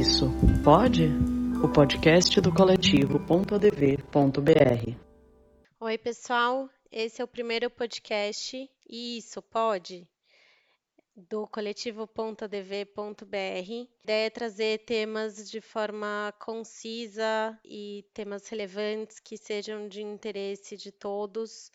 isso pode? O podcast do coletivo.adv.br. Oi, pessoal. Esse é o primeiro podcast e isso pode do coletivo.adv.br. A ideia é trazer temas de forma concisa e temas relevantes que sejam de interesse de todos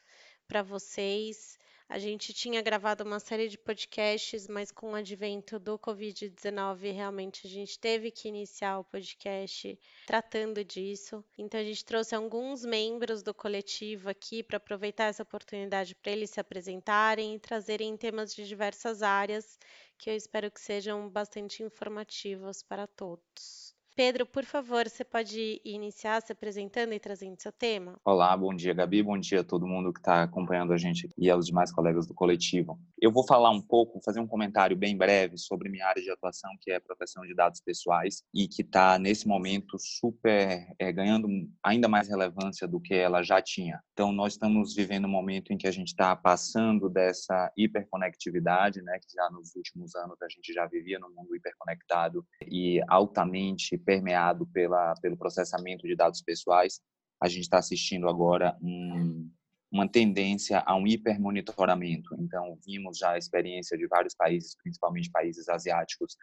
para vocês. A gente tinha gravado uma série de podcasts, mas com o advento do Covid-19, realmente a gente teve que iniciar o podcast tratando disso. Então, a gente trouxe alguns membros do coletivo aqui para aproveitar essa oportunidade para eles se apresentarem e trazerem temas de diversas áreas que eu espero que sejam bastante informativos para todos. Pedro, por favor, você pode iniciar se apresentando e trazendo seu tema? Olá, bom dia, Gabi. Bom dia a todo mundo que está acompanhando a gente e aos demais colegas do coletivo. Eu vou falar um pouco, fazer um comentário bem breve sobre minha área de atuação, que é proteção de dados pessoais, e que está, nesse momento, super é, ganhando ainda mais relevância do que ela já tinha. Então, nós estamos vivendo um momento em que a gente está passando dessa hiperconectividade, né, que já nos últimos anos a gente já vivia no mundo hiperconectado e altamente permeado pela, pelo processamento de dados pessoais, a gente está assistindo agora um, uma tendência a um hipermonitoramento. Então, vimos já a experiência de vários países, principalmente países asiáticos,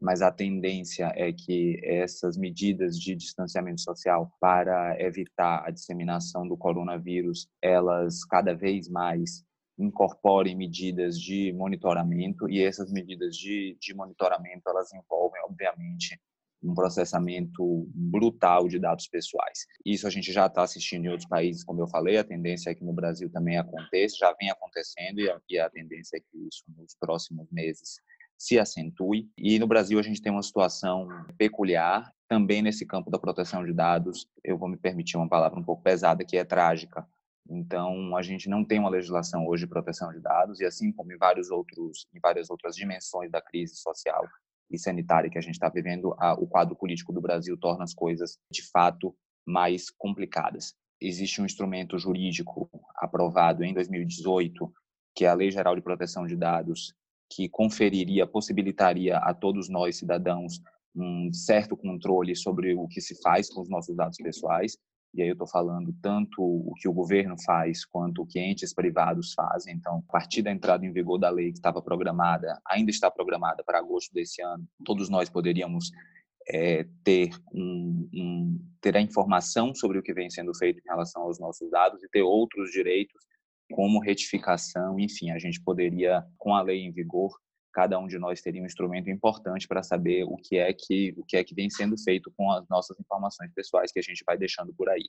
mas a tendência é que essas medidas de distanciamento social para evitar a disseminação do coronavírus, elas cada vez mais incorporem medidas de monitoramento e essas medidas de, de monitoramento elas envolvem obviamente um processamento brutal de dados pessoais. Isso a gente já está assistindo em outros países, como eu falei, a tendência é que no Brasil também aconteça, já vem acontecendo e a, e a tendência é que isso nos próximos meses se acentue. E no Brasil a gente tem uma situação peculiar, também nesse campo da proteção de dados, eu vou me permitir uma palavra um pouco pesada, que é trágica. Então, a gente não tem uma legislação hoje de proteção de dados, e assim como em, vários outros, em várias outras dimensões da crise social, e sanitária que a gente está vivendo, a, o quadro político do Brasil torna as coisas, de fato, mais complicadas. Existe um instrumento jurídico aprovado em 2018, que é a Lei Geral de Proteção de Dados, que conferiria, possibilitaria a todos nós, cidadãos, um certo controle sobre o que se faz com os nossos dados pessoais e aí eu estou falando tanto o que o governo faz quanto o que entes privados fazem. Então, a partir da entrada em vigor da lei que estava programada, ainda está programada para agosto desse ano, todos nós poderíamos é, ter, um, um, ter a informação sobre o que vem sendo feito em relação aos nossos dados e ter outros direitos, como retificação, enfim, a gente poderia, com a lei em vigor, cada um de nós teria um instrumento importante para saber o que é que o que é que vem sendo feito com as nossas informações pessoais que a gente vai deixando por aí.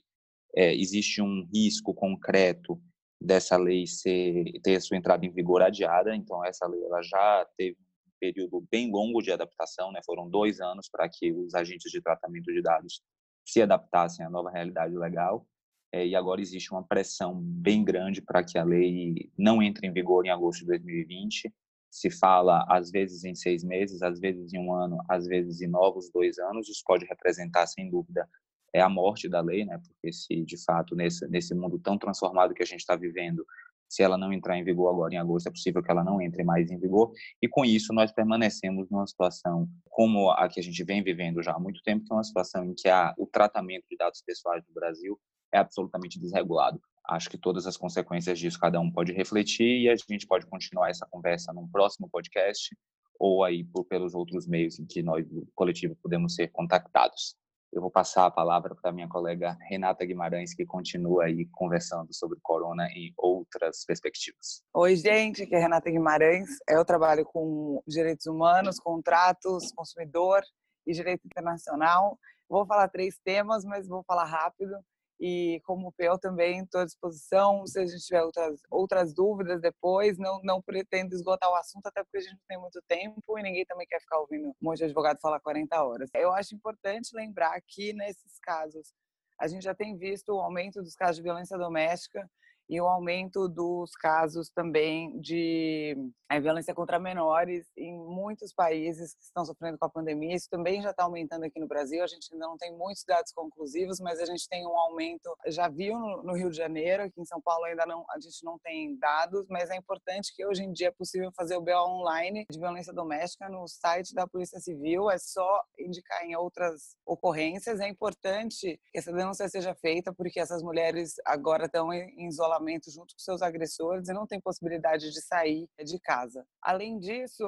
É, existe um risco concreto dessa lei ser ter sua entrada em vigor adiada, então essa lei ela já teve um período bem longo de adaptação, né? Foram dois anos para que os agentes de tratamento de dados se adaptassem à nova realidade legal. É, e agora existe uma pressão bem grande para que a lei não entre em vigor em agosto de 2020 se fala às vezes em seis meses, às vezes em um ano, às vezes em novos dois anos. Isso pode representar, sem dúvida, é a morte da lei, né? Porque se de fato nesse nesse mundo tão transformado que a gente está vivendo, se ela não entrar em vigor agora em agosto, é possível que ela não entre mais em vigor. E com isso nós permanecemos numa situação como a que a gente vem vivendo já há muito tempo, que é uma situação em que o tratamento de dados pessoais no Brasil é absolutamente desregulado acho que todas as consequências disso cada um pode refletir e a gente pode continuar essa conversa num próximo podcast ou aí por, pelos outros meios em que nós coletivo podemos ser contactados. Eu vou passar a palavra para minha colega Renata Guimarães, que continua aí conversando sobre corona e outras perspectivas. Oi, gente, aqui é Renata Guimarães. Eu trabalho com direitos humanos, contratos, consumidor e direito internacional. Vou falar três temas, mas vou falar rápido. E como PEL também estou à disposição, se a gente tiver outras, outras dúvidas depois, não, não pretendo esgotar o assunto, até porque a gente não tem muito tempo e ninguém também quer ficar ouvindo um monte de advogado falar 40 horas. Eu acho importante lembrar que nesses casos a gente já tem visto o aumento dos casos de violência doméstica e o aumento dos casos também de é, violência contra menores em muitos países que estão sofrendo com a pandemia. Isso também já está aumentando aqui no Brasil. A gente ainda não tem muitos dados conclusivos, mas a gente tem um aumento. Já viu no, no Rio de Janeiro, aqui em São Paulo ainda não, a gente não tem dados, mas é importante que hoje em dia é possível fazer o BO online de violência doméstica no site da Polícia Civil. É só indicar em outras ocorrências. É importante que essa denúncia seja feita, porque essas mulheres agora estão em isolamento junto com seus agressores e não têm possibilidade de sair de casa. Além disso,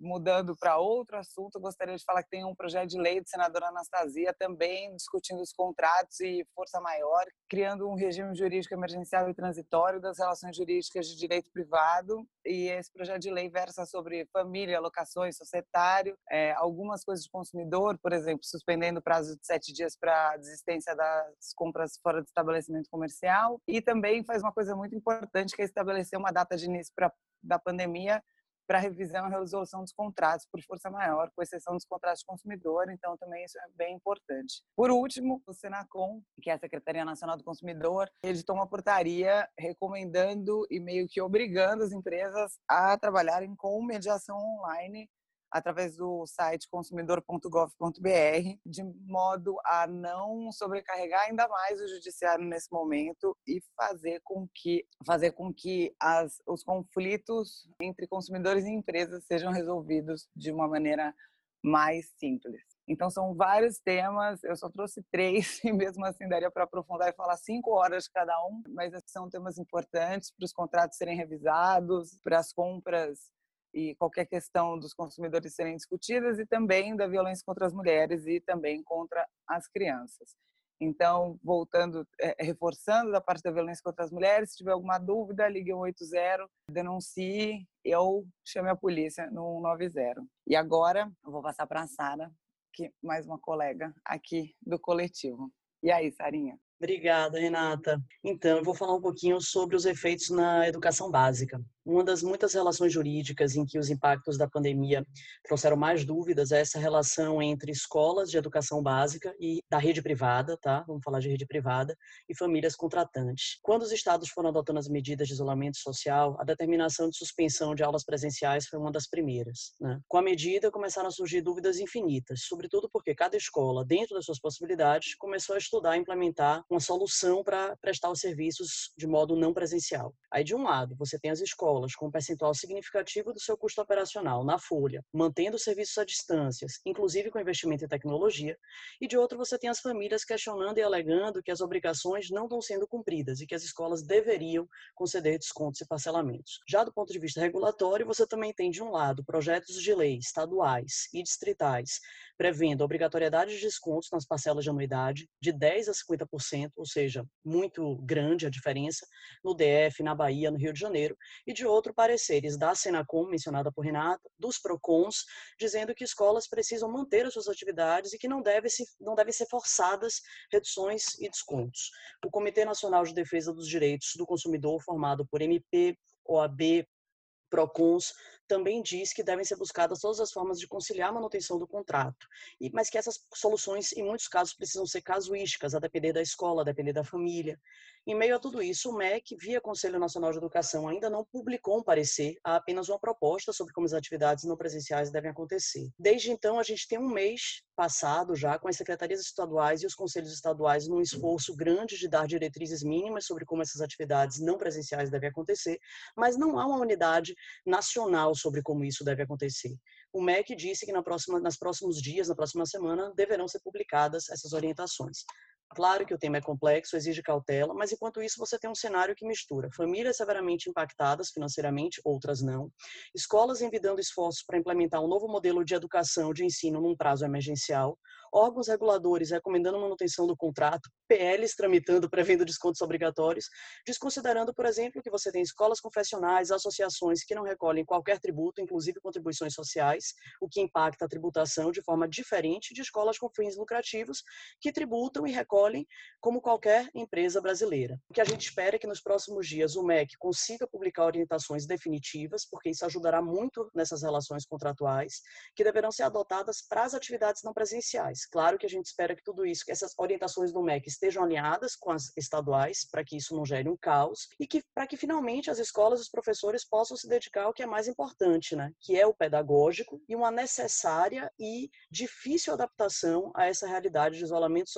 mudando para outro assunto, gostaria de falar que tem um projeto de lei do senadora Anastasia também discutindo os contratos e força maior, criando um regime jurídico emergencial e transitório das relações jurídicas de direito privado. E esse projeto de lei versa sobre família, locações, societário, é, algumas coisas de consumidor, por exemplo, suspendendo o prazo de sete dias para desistência das compras fora do estabelecimento comercial. E também faz uma coisa muito importante, que é estabelecer uma data de início pra, da pandemia para revisão e resolução dos contratos por força maior, com exceção dos contratos de consumidor, então também isso é bem importante. Por último, o Senacom, que é a Secretaria Nacional do Consumidor, editou uma portaria recomendando e meio que obrigando as empresas a trabalharem com mediação online através do site consumidor.gov.br, de modo a não sobrecarregar ainda mais o judiciário nesse momento e fazer com que fazer com que as, os conflitos entre consumidores e empresas sejam resolvidos de uma maneira mais simples. Então são vários temas, eu só trouxe três e mesmo assim daria para aprofundar e falar cinco horas cada um, mas são temas importantes para os contratos serem revisados, para as compras e qualquer questão dos consumidores serem discutidas e também da violência contra as mulheres e também contra as crianças. Então, voltando, é, reforçando da parte da violência contra as mulheres, se tiver alguma dúvida, ligue 180, denuncie, eu chame a polícia no 190. E agora, eu vou passar para a Sara, que mais uma colega aqui do coletivo. E aí, Sarinha? Obrigada, Renata. Então, eu vou falar um pouquinho sobre os efeitos na educação básica. Uma das muitas relações jurídicas em que os impactos da pandemia trouxeram mais dúvidas é essa relação entre escolas de educação básica e da rede privada, tá? Vamos falar de rede privada e famílias contratantes. Quando os estados foram adotando as medidas de isolamento social, a determinação de suspensão de aulas presenciais foi uma das primeiras, né? Com a medida começaram a surgir dúvidas infinitas, sobretudo porque cada escola, dentro das suas possibilidades, começou a estudar e implementar uma solução para prestar os serviços de modo não presencial. Aí de um lado, você tem as escolas com um percentual significativo do seu custo operacional na folha, mantendo serviços à distância, inclusive com investimento em tecnologia, e de outro você tem as famílias questionando e alegando que as obrigações não estão sendo cumpridas e que as escolas deveriam conceder descontos e parcelamentos. Já do ponto de vista regulatório, você também tem de um lado projetos de lei estaduais e distritais prevendo obrigatoriedade de descontos nas parcelas de anuidade de 10 a 50%, ou seja, muito grande a diferença no DF, na Bahia, no Rio de Janeiro, e de outro pareceres da Senacom, mencionada por Renata, dos Procons, dizendo que escolas precisam manter as suas atividades e que não, deve se, não devem ser forçadas reduções e descontos. O Comitê Nacional de Defesa dos Direitos do Consumidor, formado por MP, OAB, PROCONs, também diz que devem ser buscadas todas as formas de conciliar a manutenção do contrato, mas que essas soluções, em muitos casos, precisam ser casuísticas, a depender da escola, a depender da família. Em meio a tudo isso, o MEC, via Conselho Nacional de Educação, ainda não publicou um parecer, há apenas uma proposta sobre como as atividades não presenciais devem acontecer. Desde então, a gente tem um mês passado já com as secretarias estaduais e os conselhos estaduais num esforço grande de dar diretrizes mínimas sobre como essas atividades não presenciais devem acontecer, mas não há uma unidade nacional sobre como isso deve acontecer. O MEC disse que na próxima, nas próximos dias, na próxima semana, deverão ser publicadas essas orientações. Claro que o tema é complexo, exige cautela, mas enquanto isso você tem um cenário que mistura famílias severamente impactadas financeiramente, outras não, escolas envidando esforços para implementar um novo modelo de educação, de ensino num prazo emergencial, órgãos reguladores recomendando manutenção do contrato, PLs tramitando prevendo descontos obrigatórios, desconsiderando, por exemplo, que você tem escolas confessionais, associações que não recolhem qualquer tributo, inclusive contribuições sociais, o que impacta a tributação de forma diferente de escolas com fins lucrativos que tributam e recolhem como qualquer empresa brasileira. O que a gente espera é que nos próximos dias o MEC consiga publicar orientações definitivas, porque isso ajudará muito nessas relações contratuais, que deverão ser adotadas para as atividades não presenciais. Claro que a gente espera que tudo isso, que essas orientações do MEC estejam alinhadas com as estaduais, para que isso não gere um caos, e que para que finalmente as escolas e os professores possam se dedicar ao que é mais importante, né? que é o pedagógico e uma necessária e difícil adaptação a essa realidade de isolamento,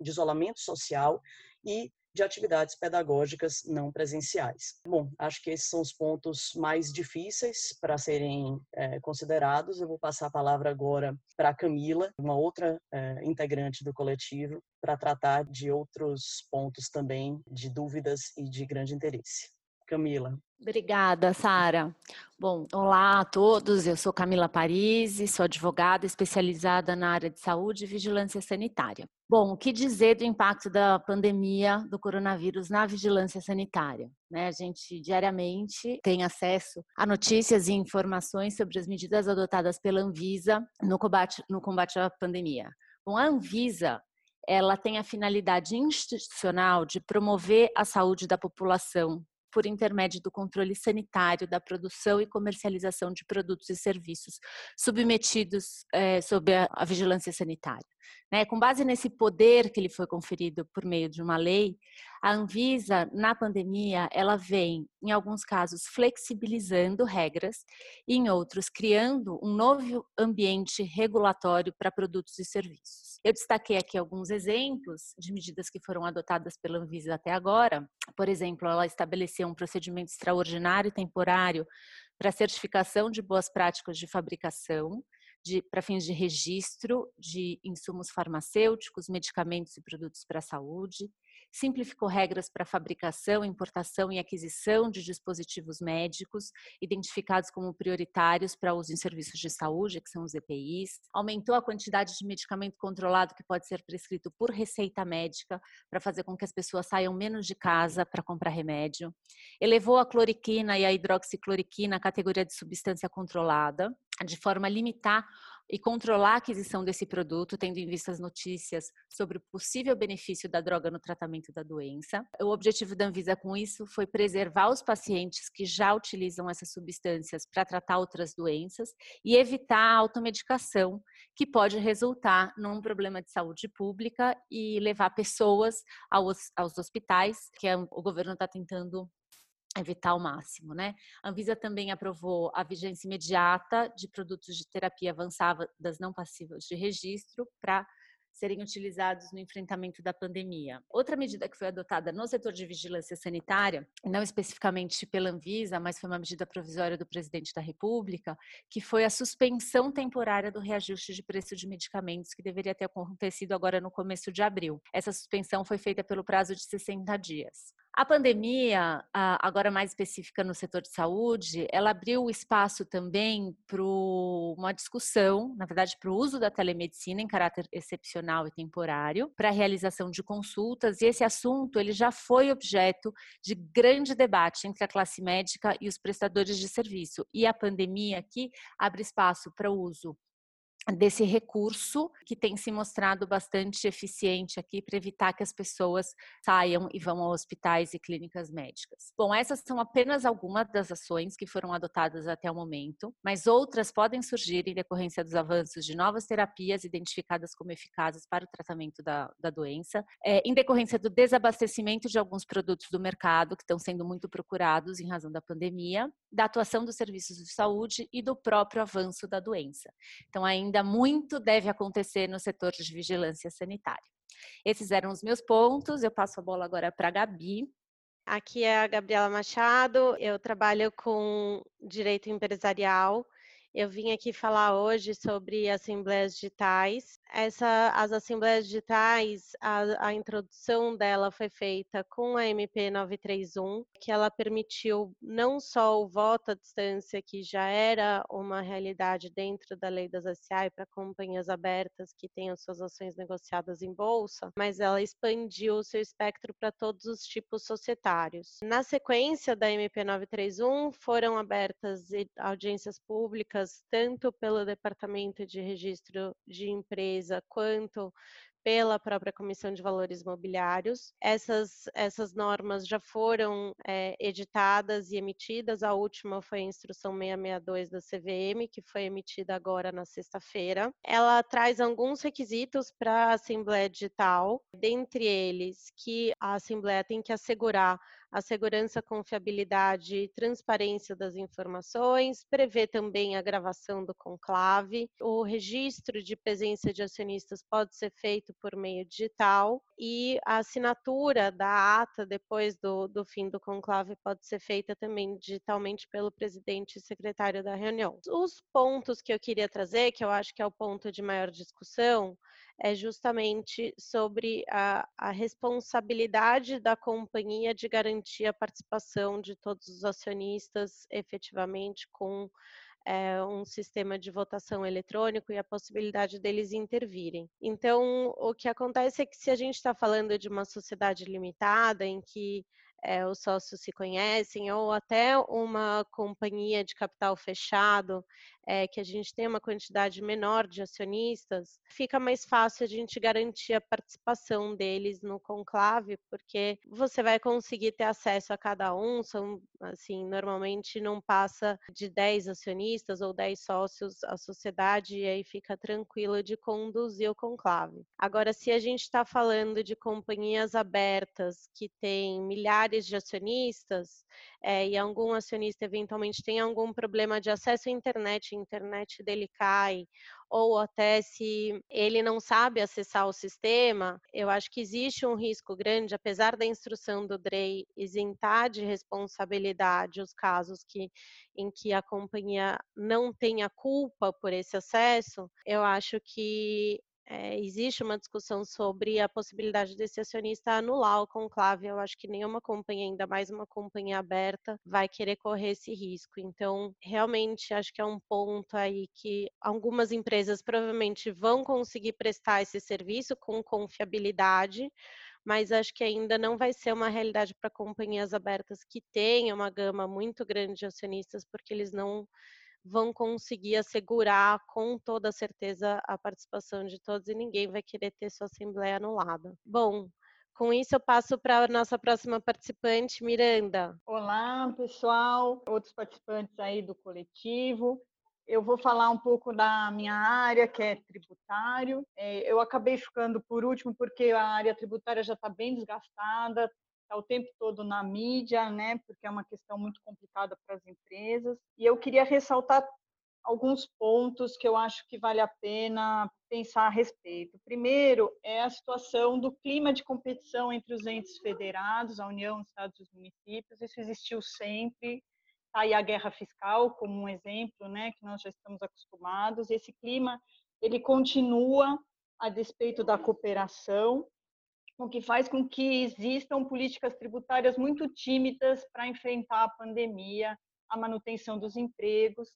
de isolamento social e de atividades pedagógicas não presenciais. Bom, acho que esses são os pontos mais difíceis para serem é, considerados. Eu vou passar a palavra agora para Camila, uma outra é, integrante do coletivo, para tratar de outros pontos também de dúvidas e de grande interesse. Camila. Obrigada, Sara. Bom, olá a todos. Eu sou Camila Parisi, sou advogada especializada na área de saúde e vigilância sanitária. Bom, o que dizer do impacto da pandemia do coronavírus na vigilância sanitária? Né, a gente diariamente tem acesso a notícias e informações sobre as medidas adotadas pela Anvisa no combate, no combate à pandemia. Bom, a Anvisa ela tem a finalidade institucional de promover a saúde da população por intermédio do controle sanitário da produção e comercialização de produtos e serviços submetidos é, sob a, a vigilância sanitária. Né? Com base nesse poder que lhe foi conferido por meio de uma lei, a Anvisa, na pandemia, ela vem, em alguns casos, flexibilizando regras e, em outros, criando um novo ambiente regulatório para produtos e serviços. Eu destaquei aqui alguns exemplos de medidas que foram adotadas pela Anvisa até agora. Por exemplo, ela estabeleceu um procedimento extraordinário temporário para certificação de boas práticas de fabricação, para fins de registro de insumos farmacêuticos, medicamentos e produtos para a saúde, simplificou regras para fabricação, importação e aquisição de dispositivos médicos identificados como prioritários para uso em serviços de saúde, que são os EPIs, aumentou a quantidade de medicamento controlado que pode ser prescrito por receita médica para fazer com que as pessoas saiam menos de casa para comprar remédio, elevou a cloriquina e a hidroxicloroquina à categoria de substância controlada, de forma a limitar e controlar a aquisição desse produto, tendo em vista as notícias sobre o possível benefício da droga no tratamento da doença. O objetivo da Anvisa com isso foi preservar os pacientes que já utilizam essas substâncias para tratar outras doenças e evitar a automedicação, que pode resultar num problema de saúde pública e levar pessoas aos, aos hospitais, que é, o governo está tentando evitar ao máximo, né? A Anvisa também aprovou a vigência imediata de produtos de terapia avançada das não passivas de registro para serem utilizados no enfrentamento da pandemia. Outra medida que foi adotada no setor de vigilância sanitária, não especificamente pela Anvisa, mas foi uma medida provisória do presidente da República, que foi a suspensão temporária do reajuste de preço de medicamentos que deveria ter acontecido agora no começo de abril. Essa suspensão foi feita pelo prazo de 60 dias. A pandemia, agora mais específica no setor de saúde, ela abriu espaço também para uma discussão, na verdade, para o uso da telemedicina em caráter excepcional e temporário, para a realização de consultas, e esse assunto ele já foi objeto de grande debate entre a classe médica e os prestadores de serviço. E a pandemia aqui abre espaço para o uso desse recurso que tem se mostrado bastante eficiente aqui para evitar que as pessoas saiam e vão a hospitais e clínicas médicas. Bom, essas são apenas algumas das ações que foram adotadas até o momento, mas outras podem surgir em decorrência dos avanços de novas terapias identificadas como eficazes para o tratamento da, da doença, é, em decorrência do desabastecimento de alguns produtos do mercado que estão sendo muito procurados em razão da pandemia, da atuação dos serviços de saúde e do próprio avanço da doença. Então, ainda ainda muito deve acontecer no setor de vigilância sanitária. Esses eram os meus pontos. Eu passo a bola agora para a Gabi. Aqui é a Gabriela Machado, eu trabalho com direito empresarial eu vim aqui falar hoje sobre assembleias digitais. Essa, as assembleias digitais, a, a introdução dela foi feita com a MP 931, que ela permitiu não só o voto à distância, que já era uma realidade dentro da lei das SAI para companhias abertas que tenham suas ações negociadas em bolsa, mas ela expandiu o seu espectro para todos os tipos societários. Na sequência da MP 931, foram abertas audiências públicas tanto pelo Departamento de Registro de Empresa quanto pela própria Comissão de Valores Mobiliários. Essas, essas normas já foram é, editadas e emitidas, a última foi a Instrução 662 da CVM, que foi emitida agora na sexta-feira. Ela traz alguns requisitos para a Assembleia Digital, dentre eles que a Assembleia tem que assegurar a segurança, confiabilidade e transparência das informações, prevê também a gravação do conclave, o registro de presença de acionistas pode ser feito por meio digital e a assinatura da ata depois do, do fim do conclave pode ser feita também digitalmente pelo presidente e secretário da reunião. Os pontos que eu queria trazer, que eu acho que é o ponto de maior discussão, é justamente sobre a, a, responsabilidade da companhia de garantir a participação de todos os acionistas efetivamente com é, um sistema de votação eletrônico e a possibilidade deles intervirem. Então, o que acontece é que se a gente está falando de uma sociedade limitada em que é, os sócios se conhecem, ou até uma companhia de capital fechado, é, que a gente tem uma quantidade menor de acionistas, fica mais fácil a gente garantir a participação deles no conclave, porque você vai conseguir ter acesso a cada um, são, assim, normalmente não passa de 10 acionistas ou 10 sócios a sociedade, e aí fica tranquilo de conduzir o conclave. Agora, se a gente está falando de companhias abertas que têm milhares de acionistas é, e algum acionista eventualmente tem algum problema de acesso à internet, a internet dele cai, ou até se ele não sabe acessar o sistema, eu acho que existe um risco grande, apesar da instrução do DREI isentar de responsabilidade os casos que, em que a companhia não tenha culpa por esse acesso, eu acho que é, existe uma discussão sobre a possibilidade desse acionista anular o conclave. Eu acho que nenhuma companhia, ainda mais uma companhia aberta, vai querer correr esse risco. Então, realmente, acho que é um ponto aí que algumas empresas provavelmente vão conseguir prestar esse serviço com confiabilidade, mas acho que ainda não vai ser uma realidade para companhias abertas que tenham uma gama muito grande de acionistas, porque eles não vão conseguir assegurar com toda certeza a participação de todos e ninguém vai querer ter sua assembleia anulada. Bom, com isso eu passo para a nossa próxima participante, Miranda. Olá, pessoal, outros participantes aí do coletivo. Eu vou falar um pouco da minha área, que é tributário. É, eu acabei ficando por último porque a área tributária já está bem desgastada, está o tempo todo na mídia, né, porque é uma questão muito complicada para as empresas. E eu queria ressaltar alguns pontos que eu acho que vale a pena pensar a respeito. Primeiro é a situação do clima de competição entre os entes federados, a União, os Estados e os municípios. Isso existiu sempre. Tá aí a guerra fiscal como um exemplo, né, que nós já estamos acostumados. Esse clima ele continua a despeito da cooperação o que faz com que existam políticas tributárias muito tímidas para enfrentar a pandemia, a manutenção dos empregos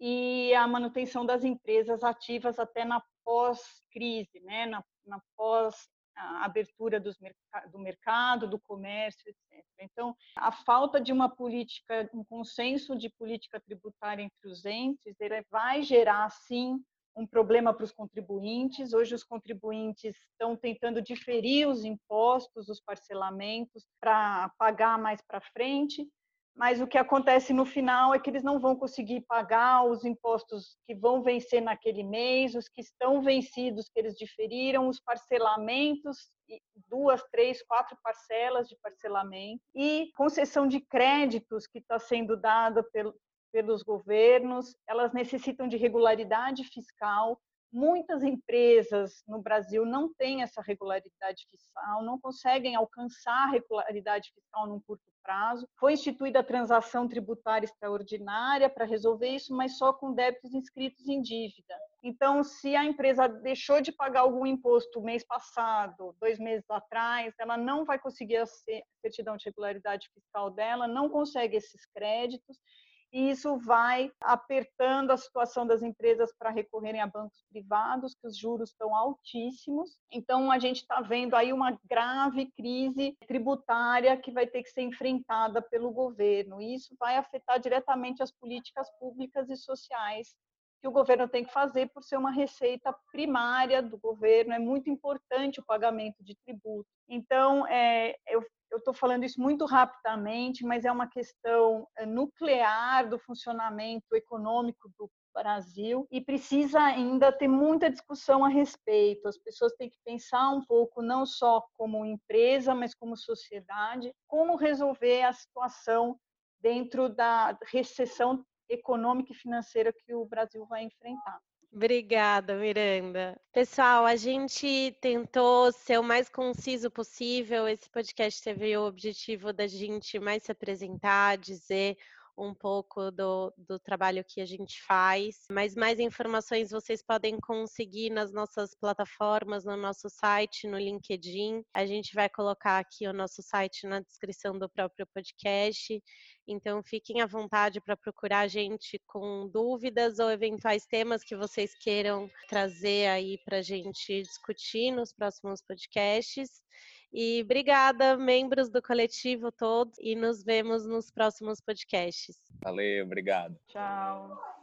e a manutenção das empresas ativas até na pós-crise, né? na, na pós-abertura do mercado, do comércio, etc. Então, a falta de uma política, um consenso de política tributária entre os entes, vai gerar, sim, um problema para os contribuintes. Hoje, os contribuintes estão tentando diferir os impostos, os parcelamentos, para pagar mais para frente, mas o que acontece no final é que eles não vão conseguir pagar os impostos que vão vencer naquele mês, os que estão vencidos, que eles diferiram, os parcelamentos, duas, três, quatro parcelas de parcelamento, e concessão de créditos que está sendo dada pelos governos, elas necessitam de regularidade fiscal. Muitas empresas no Brasil não têm essa regularidade fiscal, não conseguem alcançar a regularidade fiscal num curto prazo. Foi instituída a transação tributária extraordinária para resolver isso, mas só com débitos inscritos em dívida. Então, se a empresa deixou de pagar algum imposto mês passado, dois meses atrás, ela não vai conseguir a certidão de regularidade fiscal dela, não consegue esses créditos e isso vai apertando a situação das empresas para recorrerem a bancos privados, que os juros estão altíssimos. Então, a gente está vendo aí uma grave crise tributária que vai ter que ser enfrentada pelo governo. E isso vai afetar diretamente as políticas públicas e sociais que o governo tem que fazer por ser uma receita primária do governo. É muito importante o pagamento de tributo. Então, é, eu estou falando isso muito rapidamente, mas é uma questão é, nuclear do funcionamento econômico do Brasil e precisa ainda ter muita discussão a respeito. As pessoas têm que pensar um pouco, não só como empresa, mas como sociedade, como resolver a situação dentro da recessão econômica e financeira que o Brasil vai enfrentar. Obrigada, Miranda. Pessoal, a gente tentou ser o mais conciso possível. Esse podcast teve o objetivo da gente mais se apresentar, dizer um pouco do, do trabalho que a gente faz. Mas mais informações vocês podem conseguir nas nossas plataformas, no nosso site, no LinkedIn. A gente vai colocar aqui o nosso site na descrição do próprio podcast. Então fiquem à vontade para procurar a gente com dúvidas ou eventuais temas que vocês queiram trazer aí para a gente discutir nos próximos podcasts. E obrigada, membros do coletivo todos, e nos vemos nos próximos podcasts. Valeu, obrigado. Tchau.